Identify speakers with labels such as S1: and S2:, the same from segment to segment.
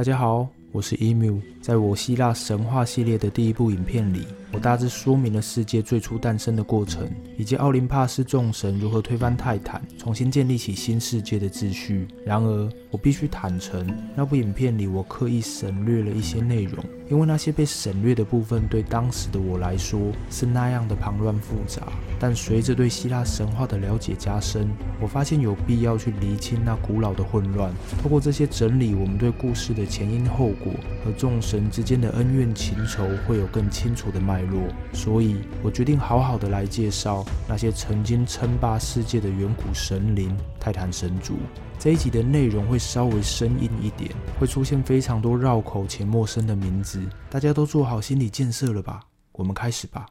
S1: 大家好，我是 Emu。在我希腊神话系列的第一部影片里，我大致说明了世界最初诞生的过程，以及奥林帕斯众神如何推翻泰坦，重新建立起新世界的秩序。然而，我必须坦诚，那部影片里我刻意省略了一些内容，因为那些被省略的部分对当时的我来说是那样的庞乱复杂。但随着对希腊神话的了解加深，我发现有必要去厘清那古老的混乱。透过这些整理，我们对故事的前因后果和众神之间的恩怨情仇会有更清楚的脉络，所以我决定好好的来介绍那些曾经称霸世界的远古神灵——泰坦神族。这一集的内容会稍微生硬一点，会出现非常多绕口且陌生的名字，大家都做好心理建设了吧？我们开始吧。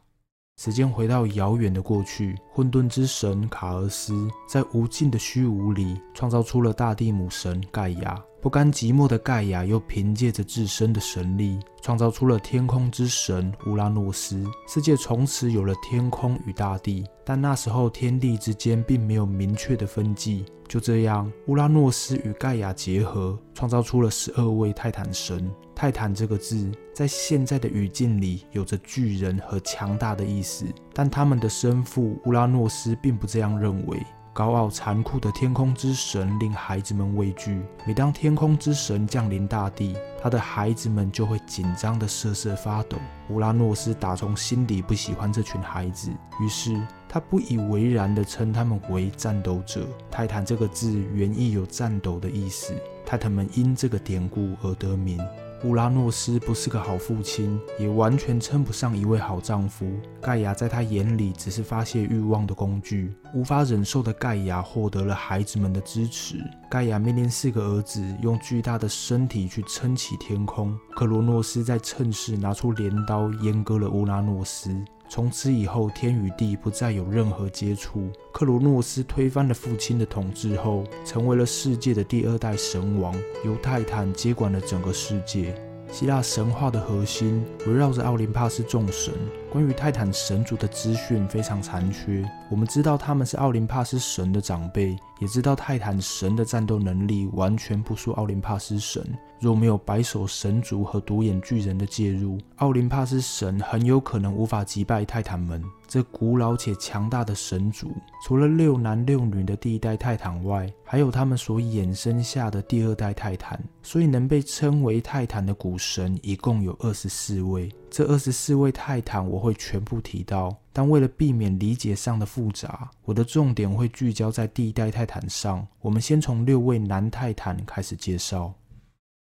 S1: 时间回到遥远的过去，混沌之神卡尔斯在无尽的虚无里创造出了大地母神盖亚。不甘寂寞的盖亚又凭借着自身的神力，创造出了天空之神乌拉诺斯。世界从此有了天空与大地，但那时候天地之间并没有明确的分际。就这样，乌拉诺斯与盖亚结合，创造出了十二位泰坦神。泰坦这个字，在现在的语境里，有着巨人和强大的意思，但他们的生父乌拉诺斯并不这样认为。高傲残酷的天空之神令孩子们畏惧。每当天空之神降临大地，他的孩子们就会紧张的瑟瑟发抖。乌拉诺斯打从心底不喜欢这群孩子，于是他不以为然地称他们为战斗者。泰坦这个字原意有战斗的意思，泰坦们因这个典故而得名。乌拉诺斯不是个好父亲，也完全称不上一位好丈夫。盖亚在他眼里只是发泄欲望的工具。无法忍受的盖亚获得了孩子们的支持。盖亚命令四个儿子用巨大的身体去撑起天空。克罗诺斯在趁势拿出镰刀阉割了乌拉诺斯。从此以后，天与地不再有任何接触。克罗诺斯推翻了父亲的统治后，成为了世界的第二代神王，由泰坦接管了整个世界。希腊神话的核心围绕着奥林帕斯众神。关于泰坦神族的资讯非常残缺。我们知道他们是奥林帕斯神的长辈，也知道泰坦神的战斗能力完全不输奥林帕斯神。若没有白手神族和独眼巨人的介入，奥林帕斯神很有可能无法击败泰坦们。这古老且强大的神族，除了六男六女的第一代泰坦外，还有他们所衍生下的第二代泰坦。所以，能被称为泰坦的古神一共有二十四位。这二十四位泰坦我会全部提到，但为了避免理解上的复杂，我的重点会聚焦在第一代泰坦上。我们先从六位男泰坦开始介绍。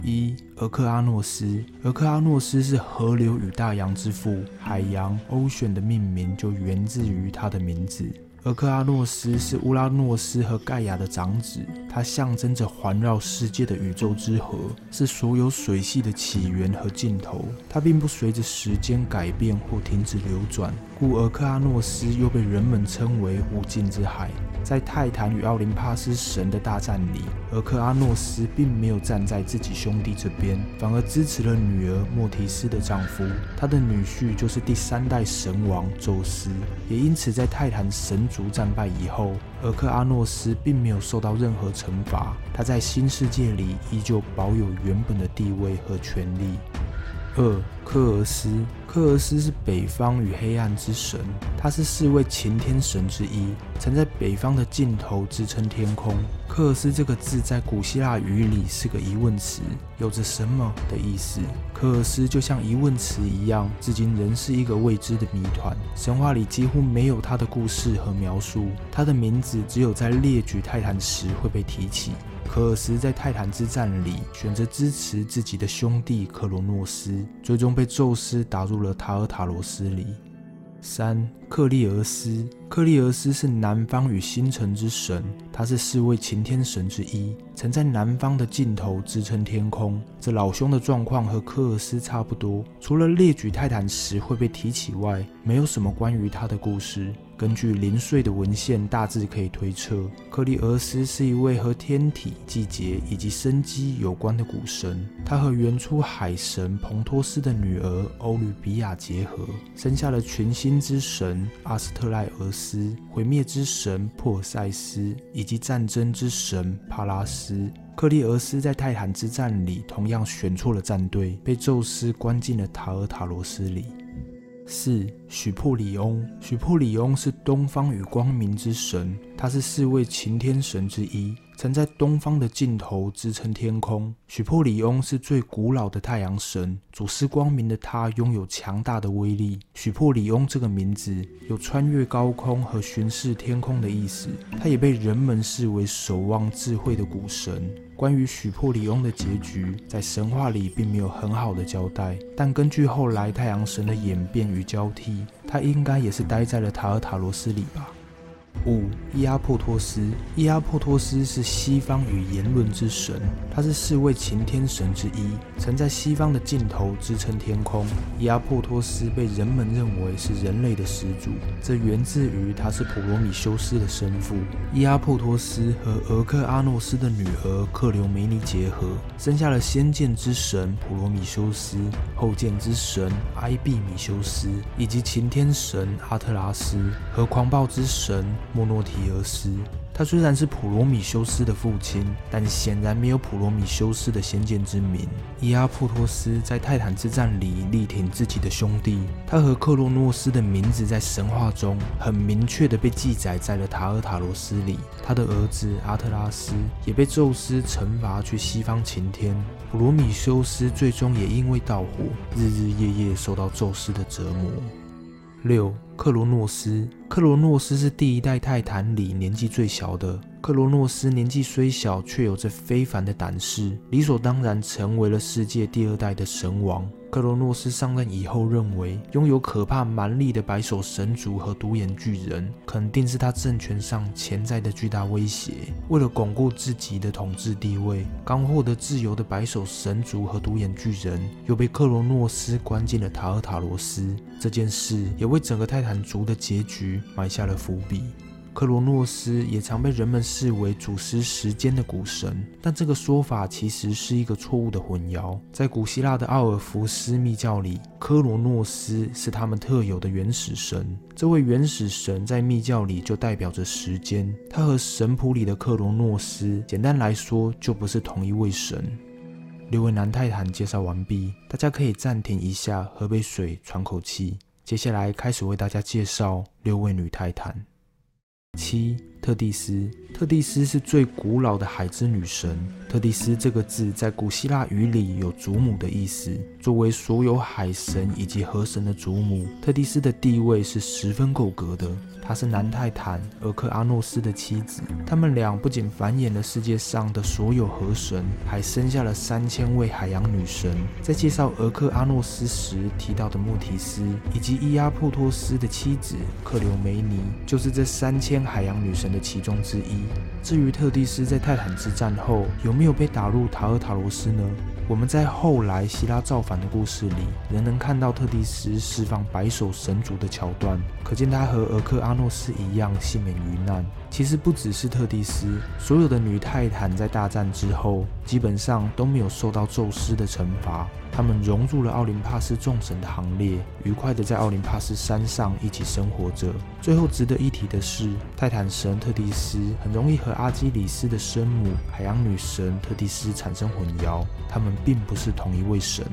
S1: 一，俄克阿诺斯。俄克阿诺斯是河流与大洋之父，海洋 Ocean 的命名就源自于他的名字。而克阿诺斯是乌拉诺斯和盖亚的长子，它象征着环绕世界的宇宙之河，是所有水系的起源和尽头。它并不随着时间改变或停止流转，故而克阿诺斯又被人们称为无尽之海。在泰坦与奥林帕斯神的大战里，俄克阿诺斯并没有站在自己兄弟这边，反而支持了女儿莫提斯的丈夫。他的女婿就是第三代神王宙斯。也因此，在泰坦神族战败以后，俄克阿诺斯并没有受到任何惩罚。他在新世界里依旧保有原本的地位和权力。二科尔斯，科尔斯是北方与黑暗之神，他是四位擎天神之一，曾在北方的尽头支撑天空。科尔斯这个字在古希腊语里是个疑问词，有着什么的意思？科尔斯就像疑问词一样，至今仍是一个未知的谜团。神话里几乎没有他的故事和描述，他的名字只有在列举泰坦时会被提起。科尔斯在泰坦之战里选择支持自己的兄弟克罗诺斯，最终被宙斯打入了塔尔塔罗斯里。三克利俄斯，克利俄斯是南方与星辰之神，他是四位擎天神之一，曾在南方的尽头支撑天空。这老兄的状况和科尔斯差不多，除了列举泰坦时会被提起外，没有什么关于他的故事。根据零碎的文献，大致可以推测，克利俄斯是一位和天体、季节以及生机有关的古神。他和原初海神蓬托斯的女儿欧吕比亚结合，生下了群星之神阿斯特赖俄斯、毁灭之神珀塞斯以及战争之神帕拉斯。克利俄斯在泰坦之战里同样选错了战队，被宙斯关进了塔尔塔罗斯里。四许普里翁，许普里翁是东方与光明之神，他是四位擎天神之一。曾在东方的尽头支撑天空。许珀里翁是最古老的太阳神，主司光明的他拥有强大的威力。许珀里翁这个名字有穿越高空和巡视天空的意思。他也被人们视为守望智慧的古神。关于许珀里翁的结局，在神话里并没有很好的交代。但根据后来太阳神的演变与交替，他应该也是待在了塔尔塔罗斯里吧。五伊阿珀托斯，伊阿珀托斯是西方语言论之神，他是四位擎天神之一，曾在西方的尽头支撑天空。伊阿珀托斯被人们认为是人类的始祖，这源自于他是普罗米修斯的生父。伊阿珀托斯和俄克阿诺斯的女儿克留梅尼结合，生下了先见之神普罗米修斯、后见之神埃庇米修斯以及擎天神阿特拉斯和狂暴之神。莫诺提俄斯，他虽然是普罗米修斯的父亲，但显然没有普罗米修斯的先见之明。伊阿珀托斯在泰坦之战里力挺自己的兄弟，他和克洛诺斯的名字在神话中很明确的被记载在了塔尔塔罗斯里。他的儿子阿特拉斯也被宙斯惩罚去西方擎天，普罗米修斯最终也因为盗火，日日夜夜受到宙斯的折磨。六克罗诺斯，克罗诺斯是第一代泰坦里年纪最小的。克罗诺斯年纪虽小，却有着非凡的胆识，理所当然成为了世界第二代的神王。克罗诺斯上任以后，认为拥有可怕蛮力的白手神族和独眼巨人，肯定是他政权上潜在的巨大威胁。为了巩固自己的统治地位，刚获得自由的白手神族和独眼巨人，又被克罗诺斯关进了塔尔塔罗斯。这件事也为整个泰坦族的结局埋下了伏笔。克罗诺斯也常被人们视为主持时间的古神，但这个说法其实是一个错误的混淆。在古希腊的奥尔弗斯密教里，科罗诺斯是他们特有的原始神。这位原始神在密教里就代表着时间，他和神谱里的克罗诺斯，简单来说就不是同一位神。六位男泰坦介绍完毕，大家可以暂停一下，喝杯水，喘口气。接下来开始为大家介绍六位女泰坦。七特蒂斯，特蒂斯是最古老的海之女神。特蒂斯这个字在古希腊语里有祖母的意思。作为所有海神以及河神的祖母，特蒂斯的地位是十分够格的。她是南泰坦俄克阿诺斯的妻子，他们俩不仅繁衍了世界上的所有河神，还生下了三千位海洋女神。在介绍俄克阿诺斯时提到的穆提斯以及伊阿珀托斯的妻子克留梅尼，就是这三千海洋女神的其中之一。至于特蒂斯在泰坦之战后有没有被打入塔尔塔罗斯呢？我们在后来希腊造反的故事里，仍能看到特蒂斯释放白手神族的桥段，可见他和俄克阿诺斯一样幸免于难。其实不只是特蒂斯，所有的女泰坦在大战之后，基本上都没有受到宙斯的惩罚。他们融入了奥林帕斯众神的行列，愉快地在奥林帕斯山上一起生活着。最后值得一提的是，泰坦神特蒂斯很容易和阿基里斯的生母海洋女神特蒂斯产生混淆，他们并不是同一位神。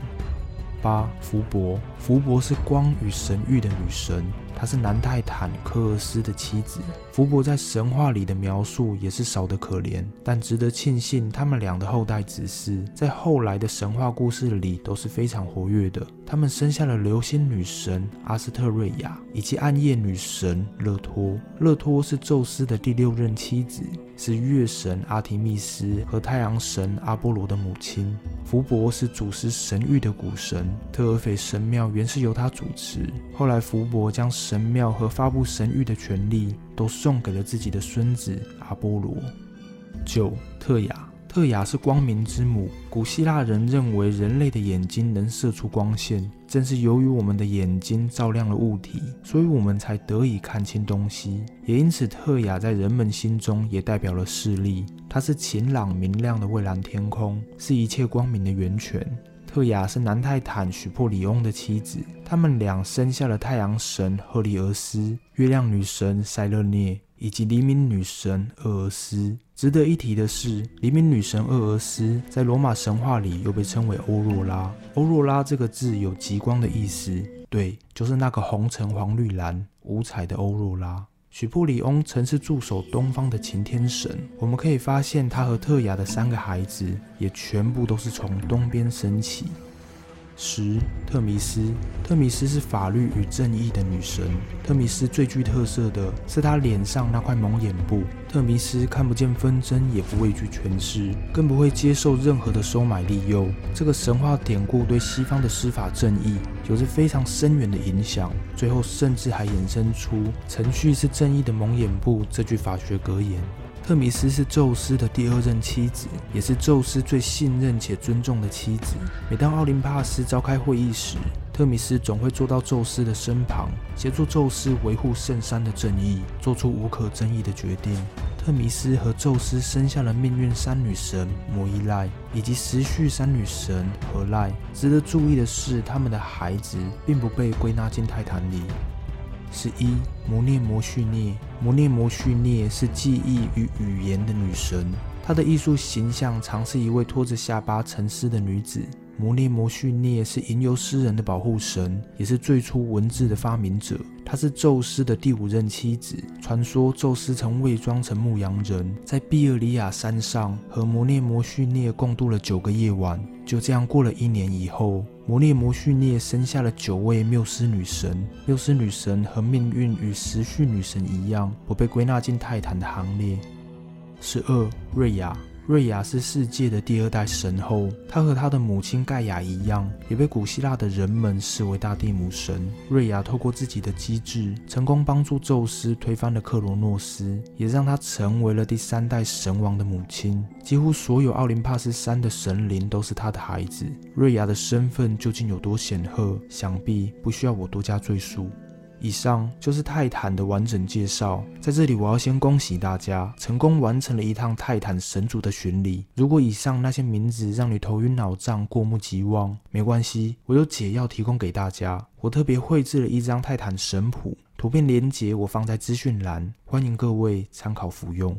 S1: 八福伯，福伯是光与神域的女神。她是南泰坦科尔斯的妻子。福伯在神话里的描述也是少得可怜，但值得庆幸，他们俩的后代子嗣在后来的神话故事里都是非常活跃的。他们生下了流星女神阿斯特瑞亚以及暗夜女神勒托。勒托是宙斯的第六任妻子，是月神阿提密斯和太阳神阿波罗的母亲。福伯是主持神域的古神，特尔斐神庙原是由他主持，后来福伯将。神庙和发布神谕的权利都送给了自己的孙子阿波罗。九特雅。特雅是光明之母。古希腊人认为人类的眼睛能射出光线，正是由于我们的眼睛照亮了物体，所以我们才得以看清东西。也因此，特雅在人们心中也代表了视力。它是晴朗明亮的蔚蓝天空，是一切光明的源泉。特雅是南泰坦许珀里翁的妻子，他们俩生下了太阳神赫利俄斯、月亮女神塞勒涅以及黎明女神厄俄斯。值得一提的是，黎明女神厄俄斯在罗马神话里又被称为欧若拉。欧若拉这个字有极光的意思，对，就是那个红橙黄绿蓝五彩的欧若拉。许布里翁曾是驻守东方的擎天神，我们可以发现他和特雅的三个孩子也全部都是从东边升起。十特弥斯，特弥斯是法律与正义的女神。特弥斯最具特色的是她脸上那块蒙眼布。特弥斯看不见纷争，也不畏惧权势，更不会接受任何的收买利诱。这个神话典故对西方的司法正义有着非常深远的影响。最后甚至还衍生出“程序是正义的蒙眼布”这句法学格言。特米斯是宙斯的第二任妻子，也是宙斯最信任且尊重的妻子。每当奥林帕斯召开会议时，特米斯总会坐到宙斯的身旁，协助宙斯维护圣山的正义，做出无可争议的决定。特米斯和宙斯生下了命运三女神摩伊赖以及时序三女神何赖。值得注意的是，他们的孩子并不被归纳进泰坦里。十一摩涅摩叙涅，摩涅摩叙涅是记忆与语言的女神，她的艺术形象常是一位拖着下巴沉思的女子。摩涅摩绪涅是吟游诗人的保护神，也是最初文字的发明者。她是宙斯的第五任妻子。传说宙斯曾伪装成牧羊人，在比尔里亚山上和摩涅摩绪涅共度了九个夜晚。就这样过了一年以后，摩涅摩绪涅生下了九位缪斯女神。缪斯女神和命运与时序女神一样，不被归纳进泰坦的行列。十二瑞亚。瑞亚是世界的第二代神后，她和她的母亲盖亚一样，也被古希腊的人们视为大地母神。瑞亚透过自己的机智，成功帮助宙斯推翻了克罗诺斯，也让他成为了第三代神王的母亲。几乎所有奥林帕斯山的神灵都是他的孩子。瑞亚的身份究竟有多显赫，想必不需要我多加赘述。以上就是泰坦的完整介绍。在这里，我要先恭喜大家成功完成了一趟泰坦神族的巡礼。如果以上那些名字让你头晕脑胀、过目即忘，没关系，我有解药提供给大家。我特别绘制了一张泰坦神谱，图片连结我放在资讯栏，欢迎各位参考服用。